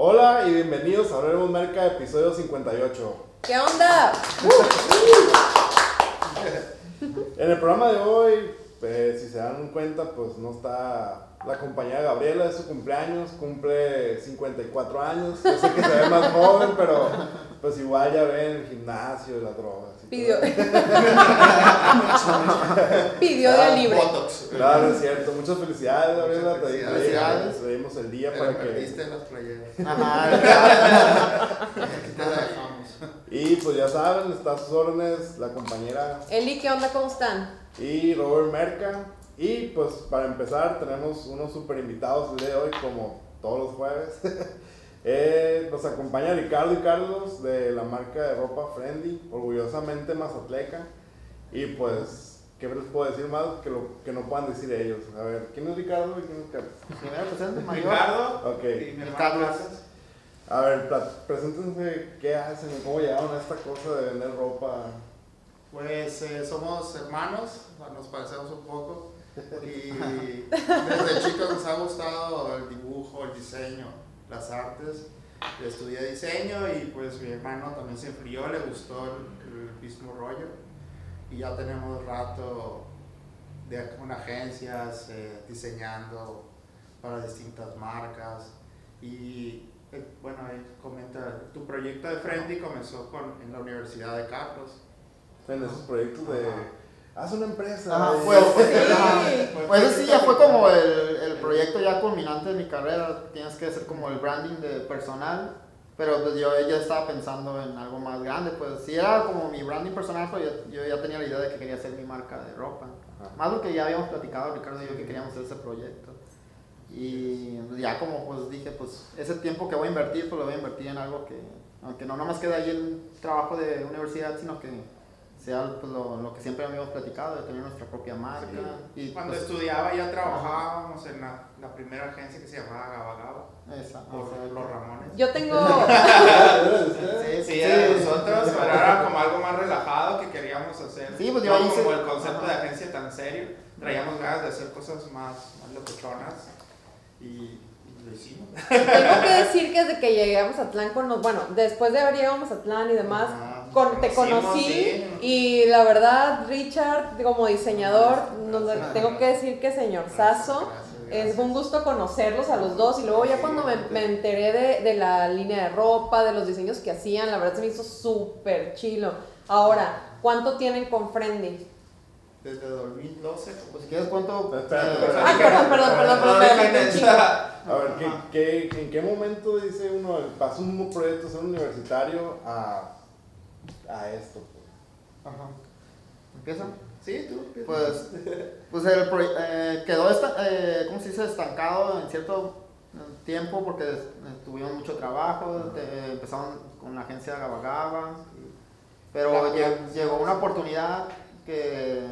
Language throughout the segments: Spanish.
Hola y bienvenidos a Hablemos Merca, episodio 58. ¿Qué onda? En el programa de hoy, pues, si se dan cuenta, pues no está la compañera Gabriela, es su cumpleaños, cumple 54 años. Yo sé que se ve más joven, pero pues igual ya ven el gimnasio, las drogas. Pidió. Pidió Ah, de libre. Botox. Claro, es cierto. Muchas felicidades, Gabriela. Muchas Te te- felicidades. te dimos el día para que. perdiste las playeras. Ajá, Aquí te la dejamos. Y pues ya saben, está a sus órdenes la compañera Eli, ¿qué onda? ¿Cómo están? y Robert Merca. Y pues para empezar tenemos unos super invitados el día de hoy como todos los jueves. Eh, nos acompaña Ricardo y Carlos de la marca de ropa Friendly, orgullosamente mazatleca. Y pues, ¿qué les puedo decir más que lo que no puedan decir ellos? A ver, ¿quién es Ricardo y quién es Carlos? primero presente, mayor. Ricardo Ok. y mi Carlos. A ver, preséntense qué hacen, cómo llegaron a esta cosa de vender ropa. Pues eh, somos hermanos, nos parecemos un poco. Y desde chicos nos ha gustado el dibujo, el diseño, las artes. Estudié diseño y pues mi hermano también se enfrió, le gustó el, el mismo rollo. Y ya tenemos rato de, con agencias eh, diseñando para distintas marcas. Y eh, bueno, ahí comenta, tu proyecto de Friendly comenzó con, en la Universidad de Carlos. En esos proyectos de. Haz una empresa. Ajá, eh, pues, pues, Sí. ajá. Pues ese sí ya fue como el, el proyecto ya culminante de mi carrera. Tienes que hacer como el branding de personal. Pero pues yo ya estaba pensando en algo más grande. Pues sí era como mi branding personal, pero yo, yo ya tenía la idea de que quería hacer mi marca de ropa. Ajá. Más lo que ya habíamos platicado, Ricardo y yo, que queríamos hacer ese proyecto. Y ya como pues dije, pues ese tiempo que voy a invertir, pues lo voy a invertir en algo que, aunque no nomás quede ahí el trabajo de universidad, sino que sea pues, lo, lo que siempre habíamos platicado, de tener nuestra propia marca. Y Cuando pues, estudiaba ya trabajábamos en la, la primera agencia que se llamaba Gaba Gaba, esa, por los Ramones. Yo tengo. Sí, Sí, de nosotros, pero era como algo más relajado que queríamos hacer. Sí, pues yo No ahí hice- como el concepto de agencia tan serio, traíamos ganas de hacer cosas más, más locochonas y, y lo hicimos. Tengo que decir que desde que llegamos a Atlán con los, bueno, después de haber llegado a Mazatlán y demás, Ajá, con- te conocí sí. y la verdad, Richard, como diseñador, nos- tengo que decir que señor Sasso, es un gusto conocerlos a los dos y luego ya cuando me, me enteré de, de la línea de ropa, de los diseños que hacían, la verdad se me hizo súper chilo. Ahora, ¿cuánto tienen con Friendly? Desde 2012. pues si quieres. Espérate, eh, espérate. Ay, perdón, perdón, perdón, perdón, chingo. A ver, ¿qué, qué, ¿en qué momento dice uno, pasa un proyecto ser universitario a, a esto? pues? Ajá. ¿Empieza? Sí, tú. Pues, pues el proye- eh, quedó, esta, eh, ¿cómo se dice? Estancado en cierto eh, tiempo porque tuvimos mucho trabajo, te- empezaron con la agencia Gaba Gaba, pero llegó una oportunidad que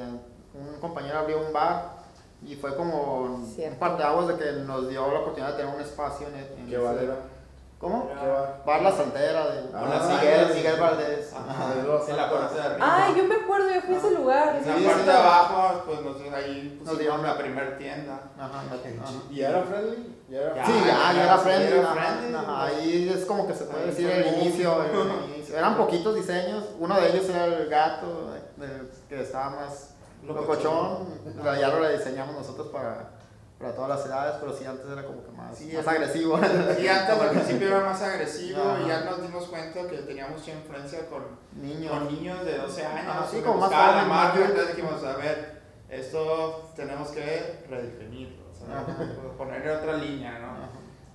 un compañero abrió un bar y fue como un Cierto. parteaguas de que nos dio la oportunidad de tener un espacio en, en ¿Qué ese-? ¿Cómo? ¿Qué bar? La Santera de Ah, Miguel, sí. Miguel Valdés. Ajá, en la parte de arriba. Ay, yo me acuerdo, yo fui a ese lugar. En la Sí, parte sí. de abajo, pues nos, ahí Nos dieron la la- primer tienda. Ajá, ajá. ¿Y ya era friendly? ¿Ya era Ya. Sí, ya, ya era friendly. era ajá, friendly. ajá, Ahí es como que se puede Ahí decir el inicio, el inicio. Eran poquitos diseños. Uno de ellos era el gato, que estaba más locochón. Ya lo diseñamos nosotros para, para todas las edades, pero sí antes era como que más, Sí, más es- agresivo. Sí, antes al principio era más agresivo Ajá. y ya nos dimos cuenta que teníamos mucha influencia con, Niños. con niños de 12 años. Ajá, sí, como más jóvenes, marca, entonces dijimos, a ver, esto tenemos que redefinirlo, o sea, Ajá. ponerle otra línea, ¿no? Ajá.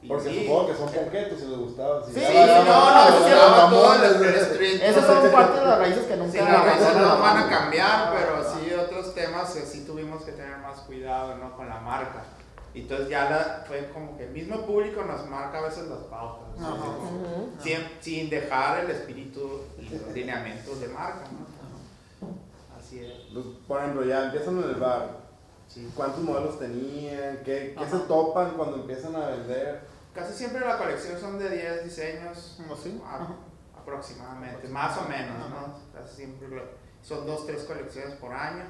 Porque sí, supongo que son ponquetos si les gustaba. si Sí, no, no, no, no, sí, no, todo. Esas son parte de las raíces que nunca Sí, las raíces no van a Ah, cambiar, pero sí otros temas que sí tuvimos que tener más cuidado ¿no? con la marca. Y entonces ya la- fue como que el mismo público nos marca a veces las pautas, ¿no? Ajá. Ujú. sin, sin dejar el espíritu y los lineamientos de marca. ¿no? Así es. Los- Por ejemplo, ya empiezan en el bar. Sí. ¿Cuántos modelos tenían? ¿Qué, qué se topan cuando empiezan a vender? Casi siempre la colección son de 10 diseños ¿Cómo así? a- Ajá. aproximadamente, más o menos, ¿no? Casi siempre lo- son dos, tres colecciones por año.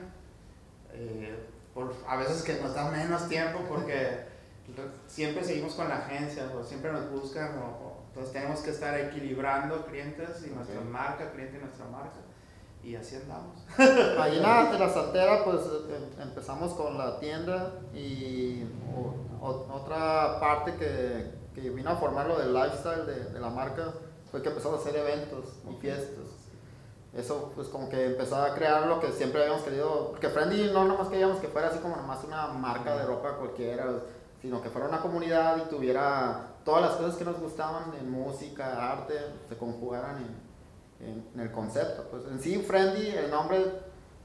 Eh, por, a veces que nos da menos tiempo porque siempre seguimos con la agencia, o siempre nos buscan, o, o- entonces tenemos que estar equilibrando clientes y nuestra marca, cliente y nuestra marca. Y así andamos. Ahí en la, en la santera, pues em- empezamos con la tienda y o- otra parte que, que vino a formar lo del lifestyle de, de la marca fue que empezamos a hacer eventos y fiestas. Eso, pues, como que empezó a crear lo que siempre habíamos querido. Porque Friendly no nomás queríamos que fuera así como nomás una marca de ropa cualquiera, sino que fuera una comunidad y tuviera todas las cosas que nos gustaban en música, arte, se conjugaran en, en- en el concepto. Pues en sí, Friendly, el nombre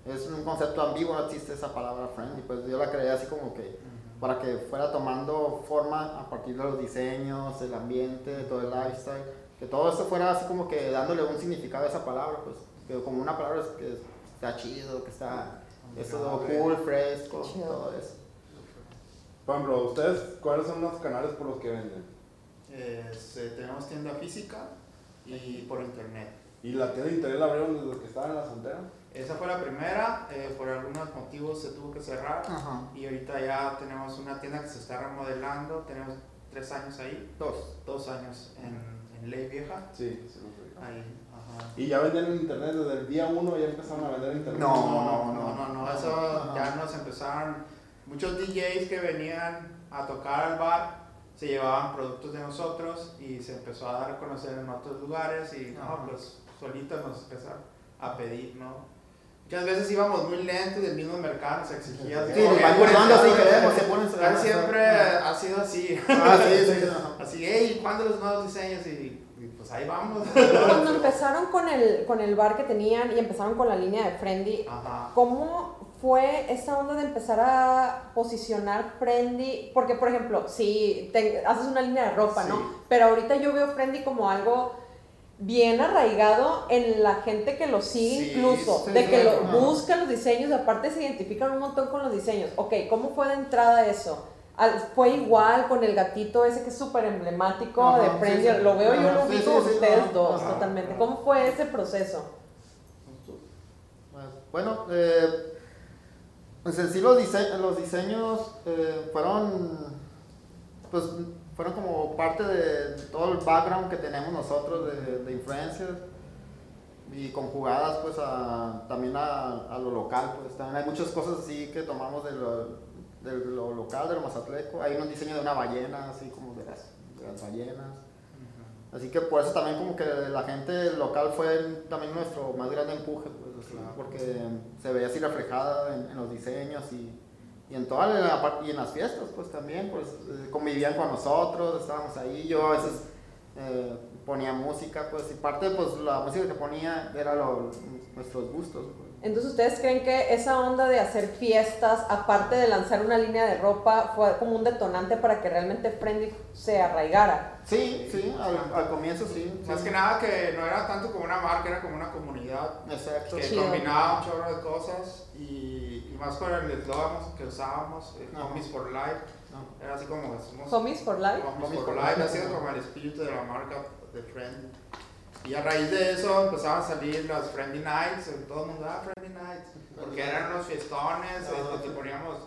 es un concepto ambiguo, no existe esa palabra Friendly. Pues yo la creé así como que para que fuera tomando forma a partir de los diseños, el ambiente, todo el lifestyle, que todo esto fuera así como que dándole un significado a esa palabra, pues que como una palabra es que está chido, que está eso Amigable. cool, fresco, Chido. todo eso. Por ejemplo, ¿ustedes cuáles son los canales por los que venden? Es, eh, tenemos tienda física y por internet. ¿Y la tienda de internet la abrieron desde que estaba en la frontera? Esa fue la primera, eh, por algunos motivos se tuvo que cerrar Ajá. y ahorita ya tenemos una tienda que se está remodelando, tenemos tres años ahí, Dos. dos años en, en Ley Vieja, Sí, sí ahí. ¿Y ya venden en internet desde el día uno? ¿Ya empezaron a vender en internet? No, no, no, no, no, eso ya nos empezaron, muchos DJs que venían a tocar al bar se llevaban productos de nosotros y se empezó a dar a conocer en otros lugares y no, pues solitos nos empezaron a pedir, ¿no? Muchas veces íbamos muy lentos y el mismo mercado nos exigía. así Sí, como nos que, van curvando así, queremos, se ponen Casi siempre ha sido así. Ah, sí, sí, sí. ajá. Así, hey, ¿cuándo los nuevos diseños? Y pues ahí vamos. Cuando empezaron con el, con el bar que tenían y empezaron con la línea de Friendly, Ajá. ¿cómo fue esta onda de empezar a posicionar Friendly? Porque, por ejemplo, si te- haces una línea de ropa, Sí. ¿no? Pero ahorita yo veo Friendly como algo bien arraigado en la gente que lo sigue Sí, incluso, sí, de que lo ajá. buscan los diseños, aparte se identifican un montón con los diseños. Ok, ¿cómo fue de entrada eso? Fue igual con el gatito ese que es súper emblemático Ajá, de sí, sí. lo veo yo lo vi sí, con ustedes dos totalmente. ¿Cómo fue ese proceso? Pues, Bueno, eh, pues en sí los, dise- los diseños eh, fueron, pues fueron como parte de todo el background que tenemos nosotros de, de influencers y conjugadas pues a, también a, a lo local, pues también hay muchas cosas así que tomamos de lo, de lo local, de lo mazatleco, hay un diseño de una ballena, así como de las, de las ballenas. Así que por eso también como que la gente local fue también nuestro más grande empuje, pues, Claro. porque se veía así reflejada en, en los diseños y, y en toda la par- y en las fiestas, pues también, pues eh, convivían con nosotros, estábamos ahí, yo a veces eh, ponía música, pues y parte pues la música que ponía era lo- nuestros gustos. pues. Entonces, ¿ustedes creen que esa onda de hacer fiestas, aparte de lanzar una línea de ropa, fue como un detonante para que realmente Friendly se arraigara? Sí, sí, al, al comienzo sí. Más sí. que nada que no era tanto como una marca, era como una comunidad Exacto. que Chido. combinaba un chorro de cosas y, y más con el eslogan que usábamos, eh, Ajá. Homies for Life, No. era así como somos Homies for Life. Homies for Life, Life. ha sido como el espíritu de la marca de Friend. Y a raíz de eso empezaron a salir las Friendly Nights, todo el mundo, ah, Friendly Nights, porque eran unos fiestones, Ajá. este, poníamos,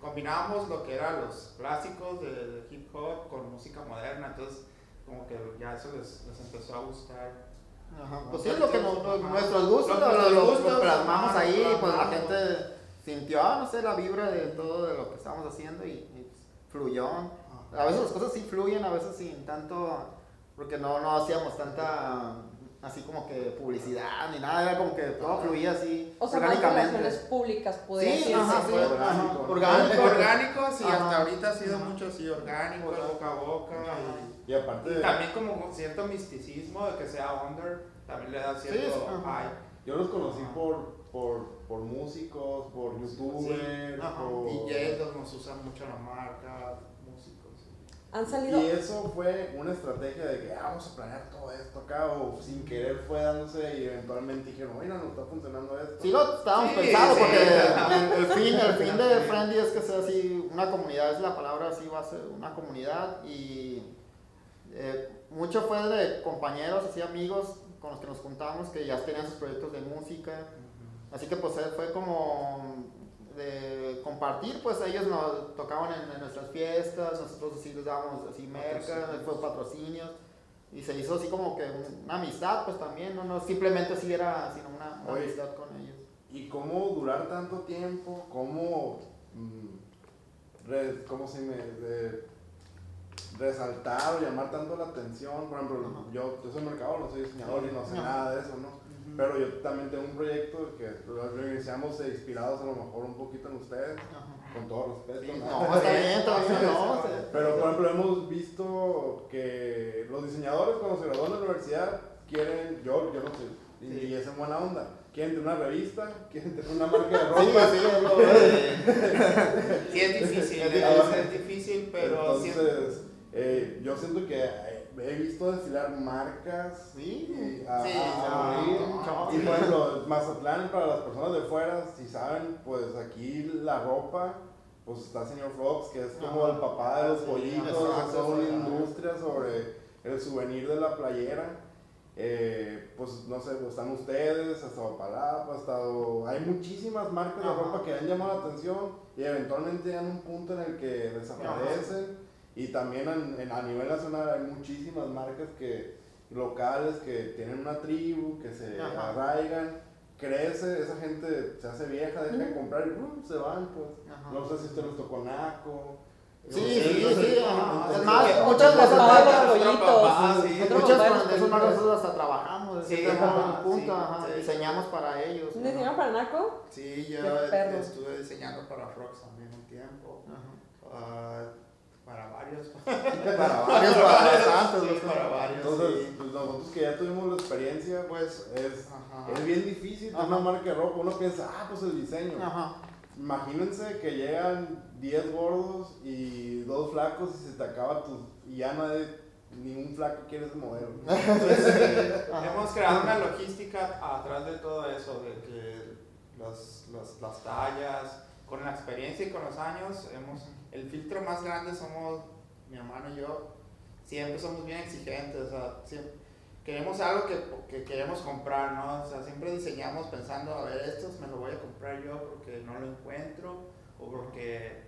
combinábamos lo que eran los clásicos de, de hip hop con música moderna, entonces como que ya eso les, les empezó a gustar. Ajá, Pues sí, es lo que nos- nos- Ajá. nuestros gustos, Lo- lo, plasmamos ajá, ahí, lo pues la gente sintió, ah, no sé, la vibra de todo de lo que estábamos haciendo y, y fluyó. A veces las cosas sí fluyen, a veces sin tanto, porque no, no hacíamos tanta, así como que publicidad ni nada, era como que todo fluía así O sea, orgánicamente. relaciones públicas, Sí, decirse. ajá, sí, fue ajá, orgánico. orgánico. Orgánicos y Ajá. hasta ahorita ha sido mucho así orgánico, Ajá. boca a boca. Y aparte, Y, y también como cierto misticismo de que sea under, también le da cierto Sí, yo los conocí por, por, por músicos, por youtubers, por... DJs nos usan mucho la marca. Han salido. Y eso fue una estrategia de que ah, vamos a planear todo esto acá, o sin querer fue dándose y eventualmente dijeron, mira, no está funcionando esto. Sí lo estábamos Sí, pensando sí. porque el, el fin, el fin de Friendly es que sea así, una comunidad, es la palabra así, va a ser una comunidad y eh, mucho fue de compañeros, así amigos con los que nos juntamos que ya tenían sus proyectos de música, así que pues fue como de compartir, pues ellos nos tocaban en, en nuestras fiestas, nosotros así les dábamos así merca, fue patrocinios. Y se hizo así como que una amistad, pues también, no, no simplemente así era, sino una, una Oye. amistad con ellos. ¿Y cómo durar tanto tiempo? ¿Cómo, mm, re- cómo se me... de- resaltar o llamar tanto la atención? Por ejemplo, yo, yo soy mercador, no soy diseñador y no sé nada de eso, ¿no? Pero yo también tengo un proyecto que lo iniciamos eh, inspirados a lo mejor un poquito en ustedes, Ajá. con todo respeto. Sí, ¿no? No, está bien, no. Sí. Pero por ejemplo hemos visto que los diseñadores cuando se gradúan de la universidad quieren, yo, yo no sé, y, Sí. y es en buena onda, quieren tener una revista, quieren tener una marca de Sí, ropa. sí, lo- Sí, es difícil, Es difícil. es difícil, pero. Entonces, eh, yo siento que he visto desfilar marcas Sí. y a, Sí, a morir. no, Y por ejemplo, Mazatlán, para las personas de fuera, si saben, pues aquí la ropa, pues está señor Fox, que es como Ajá. el papá de los Sí, pollitos, es toda una industria sobre el souvenir de la playera. Eh, pues no sé, pues, están ustedes, ha estado Palapa, ha estado. Hay muchísimas marcas de ropa que han llamado la atención y eventualmente llegan a un punto en el que desaparecen. Y también en- en- a nivel nacional hay muchísimas marcas que, locales que tienen una tribu, que se Ajá. arraigan, crece, esa gente se hace vieja, deja de comprar y ¡rum! se van, pues. Ajá. No sé si usted les tocó Naco. Sí, sí, sí, ajá. entonces- Es más, muchas papá, sí. Otro Muchas marcas hasta trabajamos, Sí, sí, ajá, punto, sí, ajá, sí. diseñamos para ellos. ¿Un diseño para Naco? Sí, yo estuve diseñando para Frogs también un tiempo. Ajá. Ah, para varios. Para varios, para bastantes, Sí, los- para varios. Entonces, sí. pues, nosotros que ya tuvimos la experiencia, pues es, Ajá. es bien difícil Ajá. una marca de ropa. Uno piensa, ah, pues el diseño. Ajá. Imagínense que llegan 10 gordos y dos flacos y se te acaba tu. y ya nadie, ningún flaco quiere ese modelo. Entonces, hemos creado una logística atrás de todo eso, de que los, los- las tallas, con la experiencia y con los años, hemos, el filtro más grande somos mi hermano y yo, siempre somos bien exigentes, o sea, siempre, queremos algo que, que queremos comprar, ¿no? O sea, siempre diseñamos pensando, a ver, esto me lo voy a comprar yo porque no lo encuentro o porque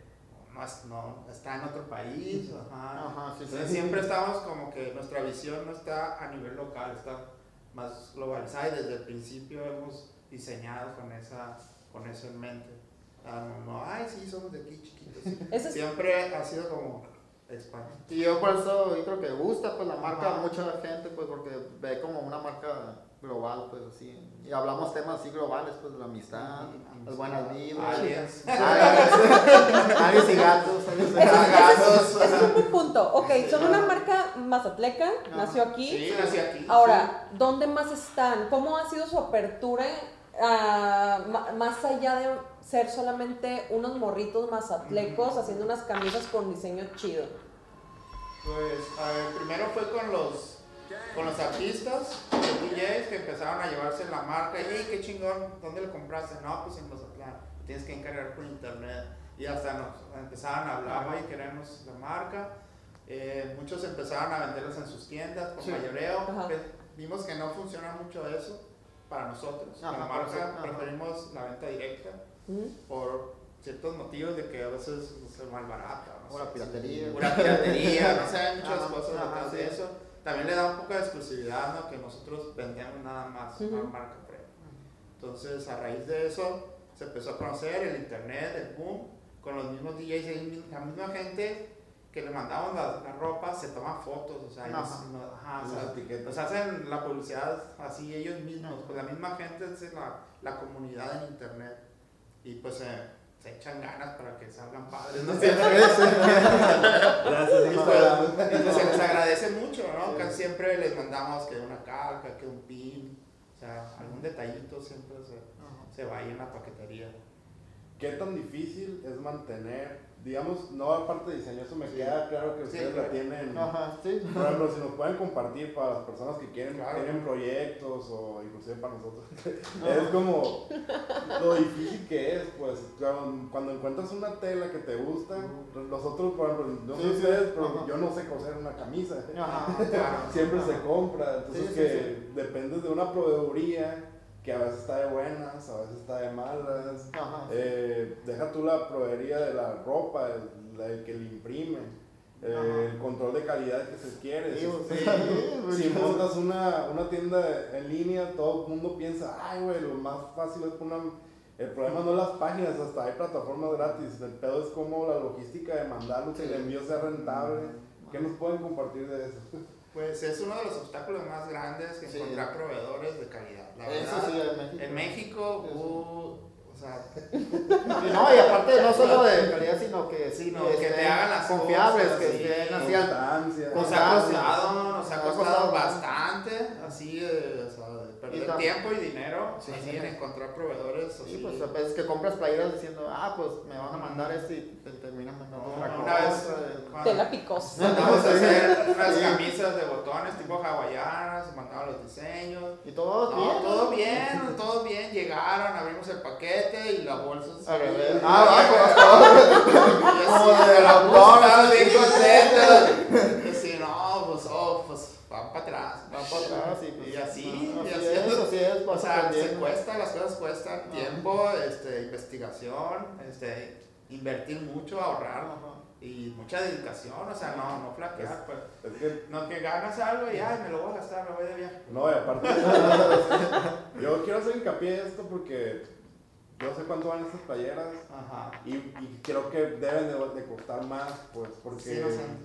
no, no está en otro país, ajá. Ajá, sí, Entonces, sí. siempre estamos como que nuestra visión no está a nivel local, está más globalizada y desde el principio hemos diseñado con, esa, con eso en mente. Ah, no, no, ay, sí, somos de aquí chiquitos. es- Siempre ha sido como expandir. Y yo por eso yo creo que gusta pues la marca Ajá. a mucha gente pues porque ve como una marca global pues así y hablamos temas así globales pues de la amistad, las buenas vibras, Aliens. aliens aliens y gatos, aliens y gatos. ese es, un buen punto. Ok, son una marca mazatleca, nació aquí. Sí, nací aquí. Ahora, ¿dónde más están? ¿Cómo ha sido su apertura ma- más allá de ser solamente unos morritos mazatlecos haciendo unas camisas con diseño chido? Pues a ver, primero fue con los, con los artistas, los DJs que empezaron a llevarse la marca. Y, hey, qué chingón, ¿dónde lo compraste? No, pues en Mazatlán. Tienes que encargar por internet. Y hasta nos empezaron a hablar, oye, queremos la marca. Eh, muchos empezaron a venderlos en sus tiendas por Sí. mayoreo. Pues, vimos que no funciona mucho eso para nosotros. Ajá, la marca ajá. preferimos la venta directa Ujú. por ciertos motivos de que a veces es mal barata. no Pura sé, piratería. Pura piratería, no sé, hay muchas Ajá, cosas ajá, detrás sí. de eso. También le da un poco de exclusividad, ¿no? Que nosotros vendemos nada más Ujú. una marca premium. Entonces, a raíz de eso, se empezó a conocer el internet, el boom, con los mismos DJs, la misma gente que le mandamos la, la ropa, se toman fotos, o sea, ellos, Ajá. no- ajá, o sea, hacen la publicidad así ellos mismos, pues la misma gente es la, la comunidad en internet y pues se- se echan ganas para que salgan padres, no Gracias, y pues, y pues se les agradece mucho, ¿no? Casi siempre les mandamos que una calca, que un pin, o sea, algún detallito siempre se, se va ahí en la paquetería. ¿Qué tan difícil es mantener, digamos, no aparte de diseño, eso me queda claro que ustedes la tienen. Ajá, sí. Por ejemplo, si nos pueden compartir para las personas que quieren, Claro. tienen proyectos o inclusive para nosotros, es como lo difícil que es, pues, claro, cuando encuentras una tela que te gusta, nosotros, por ejemplo, no sé ustedes, pero Ajá. yo no sé coser una camisa. Ajá. Siempre se compra, entonces que dependes de una proveeduría que a veces está de buenas, a veces está de malas. Ajá. Eh, deja tú la proveería de la ropa, el, el que le imprime, eh, el control de calidad que se quiere. Sí, sí, si montas una, una tienda en línea, todo el mundo piensa, ay, güey, lo más fácil es poner. El problema no es las páginas, hasta hay plataformas gratis. El pedo es como la logística de mandarlo, que Sí. el envío sea rentable. ¿Qué nos pueden compartir de eso? Pues es uno de los obstáculos más grandes que Sí. encontrar proveedores de calidad. La Eso verdad, sí, en México. en México, uh, o sea, no, y aparte no solo de calidad, sino que sí, Sino que te hagan las confiables, cosas, que sí. estén así al- nos ha costado, nos ha costado bastante, así, eh, o sea, de perder tiempo y dinero, Sí, así sí. en encontrar proveedores. Sí, así. pues a veces que compras playeras diciendo, ah, pues me van a mandar esto y te terminan mandando No, otra una vez, cosa. cuando- Tela picosa. Mandamos a hacer unas camisas de botones tipo hawaianas, mandaban los diseños. Y todo No, bien. todo bien, todo bien. Llegaron, abrimos el paquete y la bolsa se Ah, así, de la bolsa bien contenta. Y así, no, pues, oh, pues, van para atrás. Va para atrás y, pues, Y así, ah, y así así. es, así es, O sea, se cuesta, las cosas cuestan tiempo, este, investigación, este, invertir mucho, ahorrar Ajá. Y mucha dedicación, o sea, no, no flaquear, pues. Es que No que ganas algo y ay, me lo voy a gastar, me voy de viaje. No, y aparte, yo quiero hacer hincapié en esto porque yo sé cuánto van estas playeras Ajá. y, y creo que deben de, de costar más, pues, porque, Sí,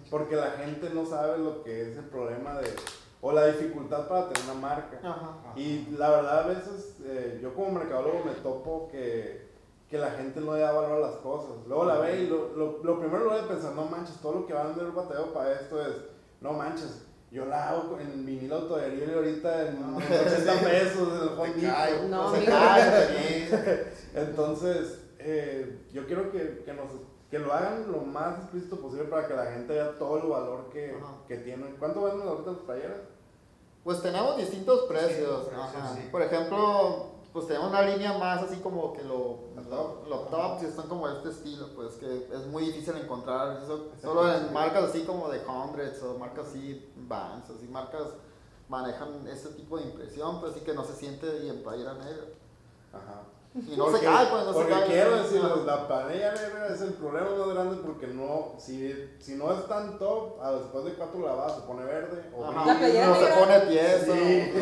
porque la gente no sabe lo que es el problema de, o la dificultad para tener una marca. Ajá. Y la verdad a veces eh, yo como mercadólogo me topo que, que la gente no le da valor a las cosas. Luego la ve y lo, lo, lo primero lo de pensar, no manches, todo lo que van a vender el bateo para esto es, no manches, yo la hago en vinilo autoadherible ahorita en 80 pesos en el. No, Se cae, sí. Entonces, eh, yo quiero que, que, nos, que lo hagan lo más explícito posible para que la gente vea todo el valor que, que tienen. ¿Cuánto venden ahorita las playeras? Pues tenemos distintos precios. precios, ajá. sí. Por ejemplo, pues tenemos una línea más así como que lo, Lo lo, top. que están como de este estilo, pues que es muy difícil encontrar. Eso, solo en marcas así como de Hundreds o marcas así, Vans, así marcas manejan ese tipo de impresión, pues así que no se siente y en playera negra. Ajá. Y no Porque- se cae, pues no se Porque cae. quiero decirles, la planilla negra es el problema más grande porque no, si, si no es tan top, a después de cuatro lavadas se pone verde o Ajá. La playera no se pone tieso. Sí.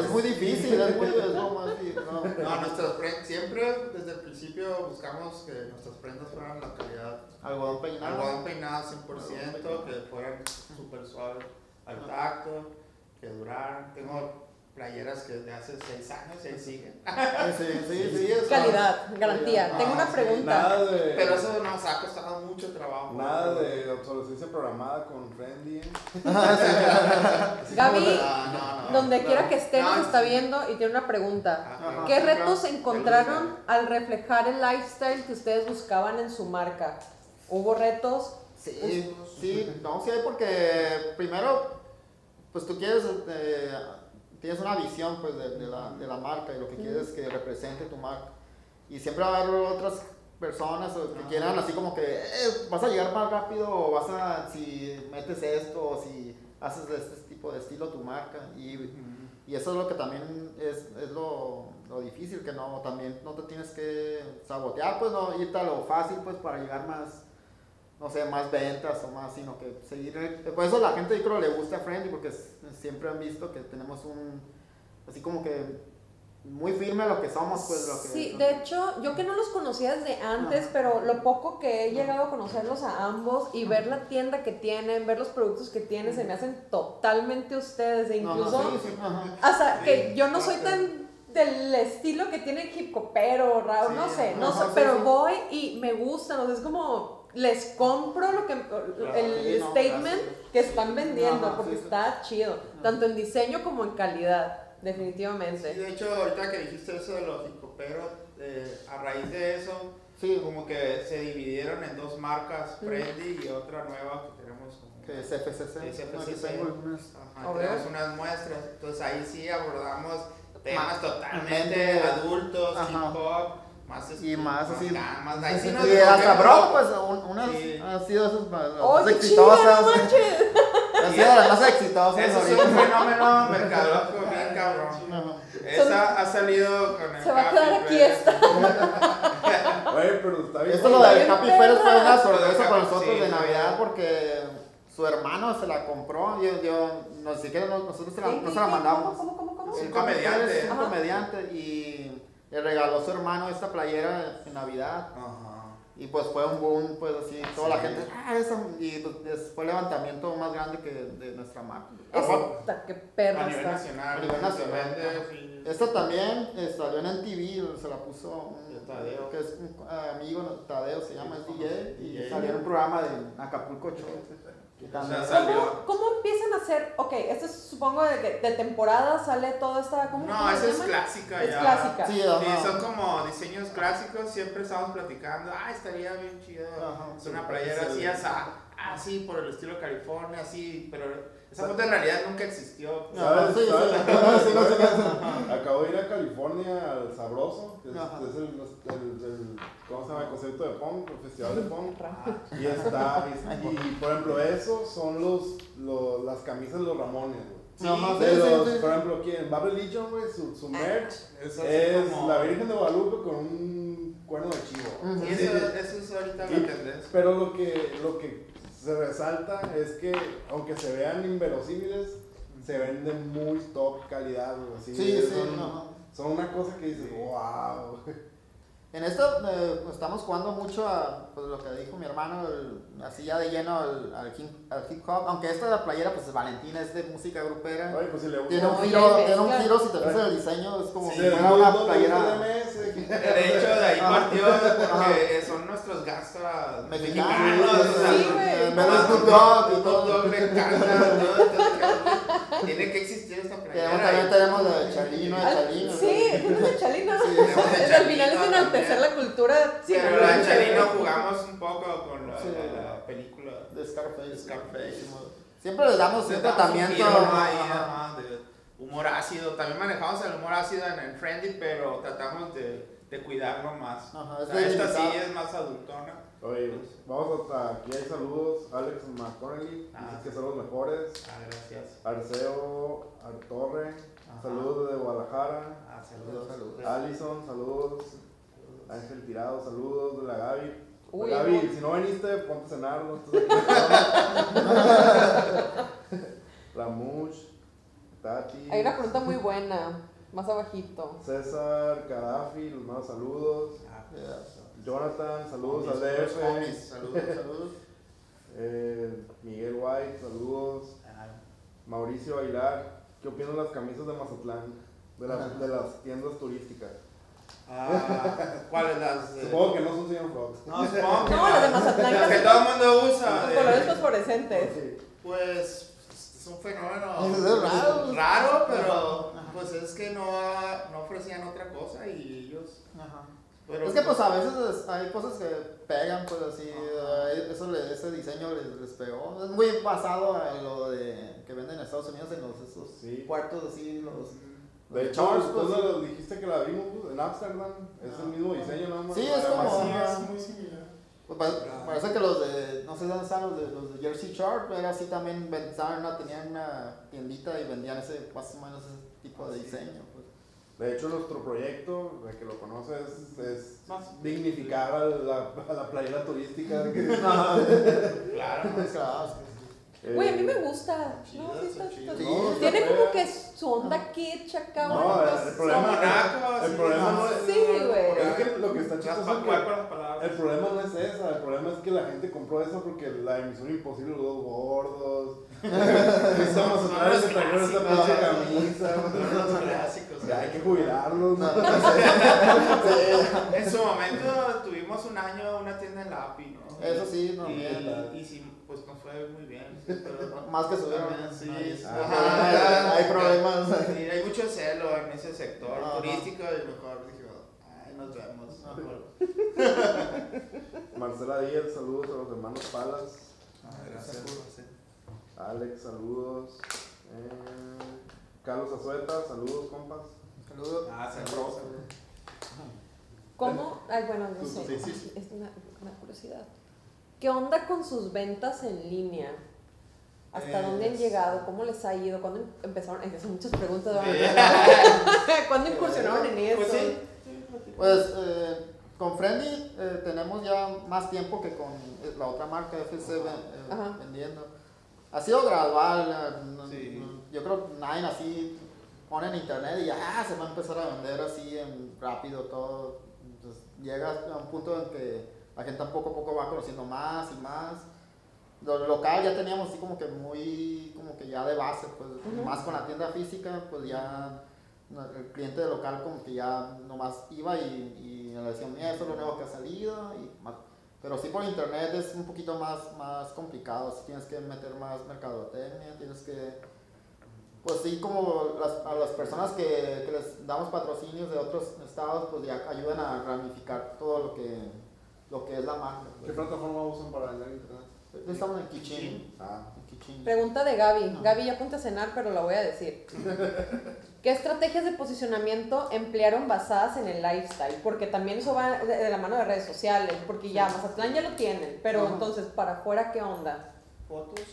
Es muy difícil, es muy es más no. No, nuestras prendas, siempre desde el principio buscamos que nuestras prendas fueran la calidad Algodón peinado. algodón peinado 100%, que fueran súper suaves al tacto, que duraran. Tengo playeras que de hace 6 años y ahí siguen. Sí, sí, sí. Calidad, garantía. Ah, Tengo una sí. pregunta. nada de, Pero eso nos ha costado mucho trabajo. nada de obsolescencia programada con Friendly. ¿eh? Gaby, No, no, no. donde quiera que esté, nos No, está sí. viendo y tiene una pregunta. Ajá. ¿Qué sí, retos encontraron al reflejar el lifestyle que ustedes buscaban en su marca? ¿Hubo retos? Sí, sí, no, sí hay porque primero, pues tú quieres, eh, tienes una visión pues de, de la, de la marca y lo que quieres que represente tu marca. Y siempre va a haber otras personas que quieran así como que "Eh, vas a llegar más rápido o vas a, si metes esto o si haces de este tipo de estilo tu marca. Y, y eso es lo que también es, es lo, lo difícil, que no, también no te tienes que sabotear, pues no irte a lo fácil pues para llegar más no sé, más ventas o más, sino que seguir. Por eso la gente yo creo le gusta Friendly, porque siempre han visto que tenemos un, así como que muy firme lo que somos, pues lo que... Sí, de hecho, yo que no los conocía desde antes, pero lo poco que he llegado a conocerlos a ambos y ver la tienda que tienen, ver los productos que tienen, se me hacen totalmente ustedes. E incluso, sí, sí, ajá. hasta que Sí, yo no soy tan del estilo que tiene hip hopero, raro, Sí, no sé, no sé, sí, pero sí. voy y me gustan, o sea, es como les compro lo que el sí, no, statement gracias. que están vendiendo Ajá, porque sí, sí. está chido, tanto en diseño como en calidad, Sí, definitivamente. de hecho, ahorita que dijiste eso de los hipoperos, eh, a raíz de eso, Sí, como que se dividieron en dos marcas. Friendly y otra nueva que tenemos como... que es FCC. Es FCC. Ajá, A tenemos unas muestras, entonces ahí sí abordamos temas totalmente mente- adultos, Ajá. hip hop, más Y más así- más sí y hasta. Bro, pues un- unas Sí. han sido esas más, ¡Oh, más qué chido, no exitosas. Han sido las más exitosas Eso es un fenómeno mercadológico bien cabrón. Ajá. Esa ha salido con el Se va a Capi, quedar aquí pero- esta. Güey, pero está bien. Esto lo de bien Capi. Pérez fue una sorpresa para nosotros sí, de. Navidad porque su hermano se la compró. Yo, yo no sé siquiera no- nosotros se la, ¿Qué, no qué, se la mandamos. ¿Cómo, cómo, cómo, cómo? Un comediante. Un comediante y le regaló a su hermano esta playera en Navidad. Ajá. Y pues fue un boom, pues así, toda la gente, ah, esa, y pues, fue el levantamiento más grande que de nuestra marca. Esta, qué perra A nivel está. nacional. A nivel nacional, sí. Esta también salió en MTV, se la puso un, De Tadeo. que es un eh, amigo, Tadeo se llama, es DJ, y DJ. salió en un programa de Acapulco Show. Que O sea, también- salió. ¿Cómo, ¿Cómo empiezan a hacer? Ok, esto es, supongo de que de temporada sale toda esta. ¿Cómo No, cómo esa es clásica Es ya. clásica. Sí, Sí, son como diseños clásicos, siempre estamos platicando, ah, estaría bien chido, Ajá, es sí, una playera sí. así, así, así por el estilo California, así, pero esa foto en realidad nunca existió. Ajá, ¿Sabes? sí, sí. ¿Sabes? Sí, sí, sí. Acabo de ir a California al Sabroso, que es, es el, el- el- ¿cómo se llama? El concepto de punk, el festival de punk. Y está, y, y, por ejemplo, esos son los, los, las camisas de los Ramones, güey. De los, sí. por ejemplo, aquí en Bad Religion, güey, su, su merch Es es como- la Virgen de Guadalupe con un cuerno de chivo. Sí, eso, eso es ahorita Y- la tendencia. Pero lo que, lo que se resalta es que, aunque se vean inverosímiles, se ven de muy top calidad, güey. Así, Sí, sí, son, son una cosa que dices, wow. En esto eh, estamos jugando mucho a pues, lo que dijo mi hermano, el- así ya de lleno al, al hip, al hip hop, aunque esta de la playera pues es Valentina, es de música grupera. Oye, pues si le Tiene un giro, tiene un giro, si te fijas el diseño, es como si fuera una playera De hecho, de ahí partió porque son nuestros gastas mexicanos. Sí, de Snoop Dogg y Snoop todo. Dogg le encanta, Tiene que existir esta playera. también tenemos de Chalino, de Al- Chalino. Sí, es de Chalino. Sí, tenemos de Es- Al final es Chalino enaltecer la cultura. Pero la de Chalino jugamos un poco con la, la- la película. De Scarface. Scarface. Siempre les damos un Le damos un tratamiento. humor ácido. También manejamos el humor ácido en el Friendly, pero tratamos de, de cuidarlo más. Esta sí es más adultona. Oye, vamos hasta aquí hay saludos. Alex McConnelly, Ah, dice sí. que son los mejores. Ah, gracias. Arceo Artorre, Ajá. saludos desde Guadalajara. Ah, saludos. Saludos. Alison, saludos. Ángel Tirado, saludos de la Gaby. Uy, Gaby, si no viniste, ponte a cenar. ¿no? Ramush, Tati, Hay una pregunta muy buena, más abajito. César, Carafi, los más saludos. Ah, Jonathan, saludos DF. homies, Saludos. Saludos. Eh, Miguel White, saludos. Ah, Mauricio Aguilar, ¿qué opinas de las camisas de Mazatlán? De las, de las tiendas turísticas. Ah, ¿Cuáles las? Supongo que no son señor Fox. No, supongo que No, las de Mazatlán Las que todo el mundo usa. De- colores fosforescentes. Sí. Pues es un fenómeno Es raro. raro, pero pues es que no, no ofrecían otra cosa y ellos. Ajá. Pero, Es que pues a veces es- hay cosas que pegan, pues así, eh, eso le- ese diseño les, les pegó. Es muy basado en lo de que venden en Estados Unidos en los esos Sí. cuartos así, los... De hecho, Charles, pues, dijiste que la vimos pues, en Amsterdam, es el mismo diseño nada más. Sí, es como- Así es. muy similar. pues, pa- parece que los de, no sé dónde están los de, los de Jersey Shore, era así también, ven- estaban en una- tenían una tiendita y vendían ese, más o menos ese tipo de diseño. De hecho, nuestro proyecto, de que lo conoces, es Más- dignificar a la, a la playera turística. que- Claro. Eh, Güey, a mí me gusta. Chidas, No, sí está, está-. No, está Tiene como que su onda kitsch acá. No, el, problema, Monaco, el sí, problema no, no es, Sí, güey. es que lo que está chistoso es que el problema no es esa, el problema es que la gente compró eso porque la emisión imposible, los dos gordos. Estamos otra vez esa clásicos. pinche camisa. Los clásicos. Ya hay que jubilarlos. ¿no? En su momento tuvimos un año una tienda en la API, ¿no? Eso sí, no, y, bien. y sí, pues nos fue muy bien. sí, pero- Más que subieron. También, sí, sí. Ajá, hay problemas. Sí, hay mucho celo en ese sector Ajá. turístico y mejor dijimos, ay, nos vemos. mejor. Marcela Díaz, saludos a los hermanos Palas. Ah, gracias. Alex, saludos. Eh, Carlos Azueta, saludos, compas. Saludos. Ah, saludos. ¿Cómo? Ay, bueno, no sé. sí, sí, Es una, una curiosidad. ¿Qué onda con sus ventas en línea? ¿Hasta dónde han Es- llegado? ¿Cómo les ha ido? ¿Cuándo em- empezaron? Es que son muchas preguntas. ¿Cuándo incursionaron en eso? Pues sí. Pues eh, con Friendly eh, tenemos ya más tiempo que con eh, la otra marca FC ven- eh, vendiendo. Ha sido gradual. eh, Sí. no- Yo creo que nadie así pone en internet y ya ah, se va a empezar a vender así en rápido todo. Entonces llega a un punto en que la gente poco a poco va conociendo más y más. Lo local ya teníamos así como que muy, como que ya de base, pues más con la tienda física, pues ya el cliente de local como que ya nomás iba y, y le decían, mira, esto es lo nuevo que ha salido. Y más. Pero sí por internet es un poquito más, más complicado, sí tienes que meter más mercadotecnia, tienes que, pues sí, como las, a las personas que, que les damos patrocinios de otros estados, pues ya ayudan a ramificar todo lo que, lo que es la marca. ¿Qué pues. plataforma usan para vender internet? Estamos en Kichin. Ah, en Kichin. Pregunta de Gaby. No. Gaby, ya ponte a cenar, pero la voy a decir. ¿Qué estrategias de posicionamiento emplearon basadas en el lifestyle? Porque también eso va de, de la mano de redes sociales, porque ya Mazatlán ya lo tienen, pero Ajá. entonces, ¿para afuera qué onda? Fotos.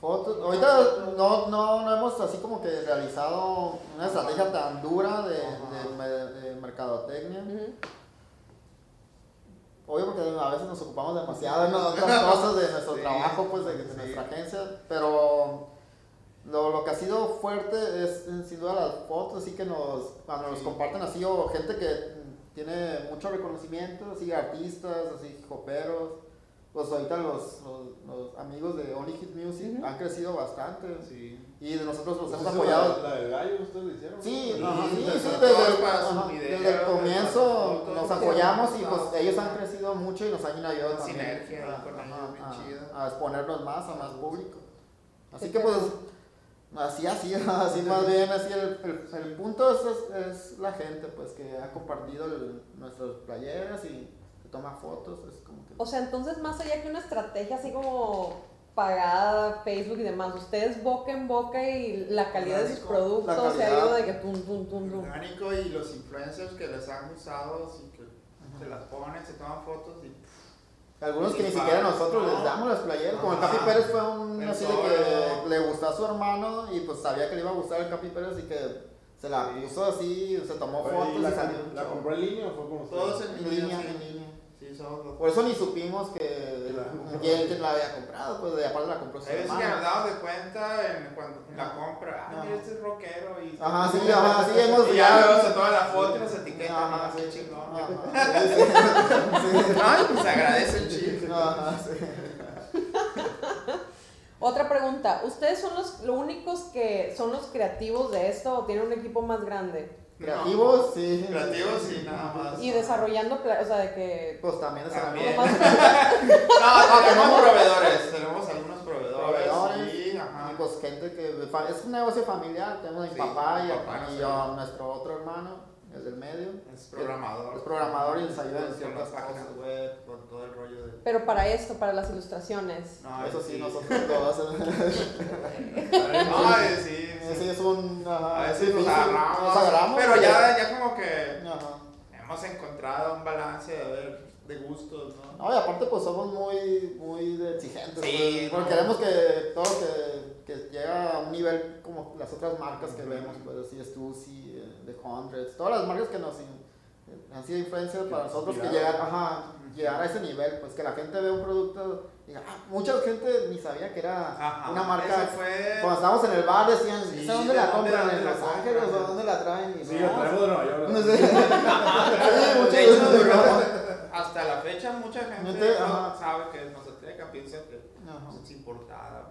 Fotos. Ahorita no, no, no hemos así como que realizado una estrategia tan dura de, de, me- de mercadotecnia. Ujú. Obvio porque a veces nos ocupamos demasiado en otras cosas de nuestro Sí, trabajo, pues de, de sí. nuestra agencia, pero lo, lo que ha sido fuerte es sin duda las fotos, así que nos, cuando nos Sí. comparten así, o gente que tiene mucho reconocimiento, así artistas, así joperos, pues ahorita los, los, los amigos de Only Hit Music han crecido bastante Sí. Y de nosotros los hemos ¿Esa apoyado. La, la del gallo ustedes lo hicieron? Sí, Sí, ajá, sí, desde sí, desde, el- ajá, desde comienzo nos apoyamos y pues ellos han crecido mucho y nos han ayudado también sinergia a, con a- a exponernos más a más público. Así que pues, así, así, así más bien, así el, el, el punto es, es, es la gente pues que ha compartido el- nuestras playeras y que toma fotos, es como que... O sea, entonces más allá que una estrategia así como pagada, Facebook y demás, ustedes boca en boca y la calidad de sus productos se ha ido de que tum, tum, tum, tum. Orgánico y los influencers que les han gustado, así que se las ponen, se toman fotos y Algunos que ni siquiera nosotros ¿no? les damos las playeras, como el. Capi Pérez fue un así de que le gustó a su hermano y pues sabía que le iba a gustar el Capi Pérez y que se la puso así, se tomó Oye, fotos ¿y y la, salió. la compró en línea o fue con ustedes? todos en, en línea, sí. en línea. Sí, somos los- Por eso ni supimos que La- quién quién la había comprado, pues de aparte la compró su hermano. damos de cuenta en, cuando, en la compra, ah, mira, este es rockero y... Ajá, sí, ajá, sí, hemos Y ya luego se toma la foto y nos etiquetan, Ajá, sí, chingón. Ay, pues agradece el chico. Ajá, sí. Otra pregunta, ¿ustedes son los, los únicos que son los creativos de esto o tienen un equipo más grande? Creativos, sí. Creativos sí, nada más. Y desarrollando, o sea, de que... Pues también es También. Nomás- No, tenemos proveedores, tenemos algunos proveedores. Proveedores. Sí, ajá. Y pues gente que fa- es un negocio familiar, tenemos a mi Sí, papá y, papá, y yo, nuestro otro hermano, el del medio. Es programador. Es programador y les ayuda en ciertas las páginas cosas. web, con todo el rollo de... Pero para esto, para las ilustraciones. No, Eso sí, nosotros hacemos. Ay, sí, Sí, sí. es un. ajá, A veces sí, nos agarramos, pero ya, ya como que Ajá. hemos encontrado un balance de, ver, de gustos, ¿no? No, y aparte, pues somos muy, muy exigentes. Sí, pues, porque no. queremos que todo que, que llega a un nivel como las otras marcas que vemos, pues así, Stussy, eh, The Hundreds, todas las marcas que nos in- han sido influencia para nosotros que llegar, ajá, llegar a ese nivel, pues que la gente ve un producto y diga, ah, mucha gente ni sabía que era Ajá, una marca. Fue... Cuando estábamos en el bar decían, Sí, ¿esa dónde ¿de la compran? ¿En Los? Ángeles o dónde la traen? Y Sí, la traemos de Nueva York. no sé. Sí, hasta la fecha mucha gente no sabe que es Mazatleca, piensa que es importada.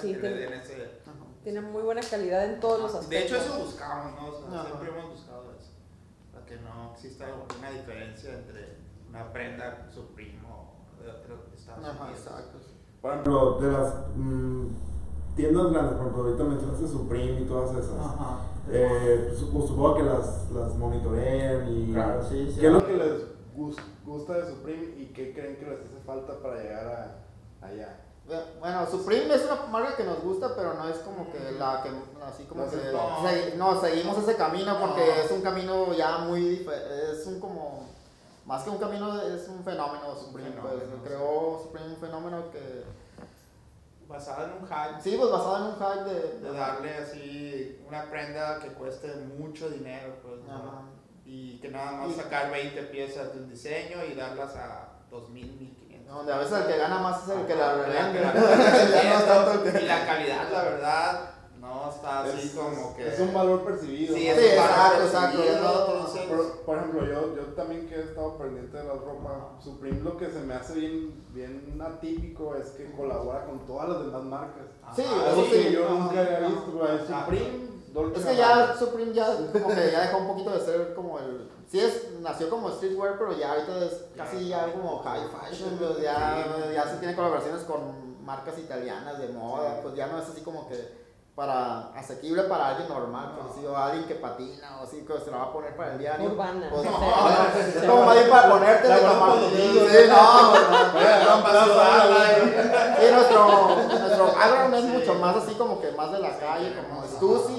Sí, que te- le den ese... Ajá. Tiene muy buena calidad en todos los aspectos. De hecho, eso buscamos, ¿no? O sea, siempre hemos buscado eso. Para que no exista una diferencia entre una prenda su primo de otro Estados Ajá, exacto. Por ejemplo, de las mm, tiendas grandes, por ejemplo, ahorita mencionaste Supreme y todas esas. Ajá. Eh, sup- supongo que las, las monitorean y... Claro, sí, sí. ¿Qué es lo que les gus- gusta de Supreme y qué creen que les hace falta para llegar a, allá? Bueno, Supreme es una marca que nos gusta, pero no es como que la que, así como No que, no, seguimos ese camino porque No. es un camino ya muy es un como, más que un camino, es un fenómeno Supreme, fenómeno, pues, creó Supreme un fenómeno que, basada en un hype. Sí, pues basado en un hype de... De darle así una prenda que cueste mucho dinero, pues. Y que nada más Y- sacar 20 piezas de un diseño y darlas a 2000, 1500. Donde a veces el que gana más es el que la Ajá, revende. la-. Y la calidad, la verdad, no está así Es, como que. es un valor percibido. Sí, es Sí, un valor exacto, Por, por ejemplo, yo, yo también que he estado pendiente de la ropa, Supreme lo que se me hace bien, bien atípico es que colabora con todas las demás marcas. Sí, Ajá, Algo sí, que yo nunca había visto. Supreme, Dolce Es que Gabbana. ya Supreme ya como que ya dejó un poquito de ser como el... Sí es, nació como streetwear, pero ya ahorita es casi ya como high fashion, pues ya, ya se tiene colaboraciones con marcas italianas de moda, pues ya no es así como que para asequible para alguien normal, pues sí, o alguien que patina o así que se la va a poner para el diario. Urbana. Pues, no, es como más bien para ponerte La de tomar. Sí, no, no, No, Sí, nuestro, nuestro background es mucho más así como que más de la calle, como. Stussy,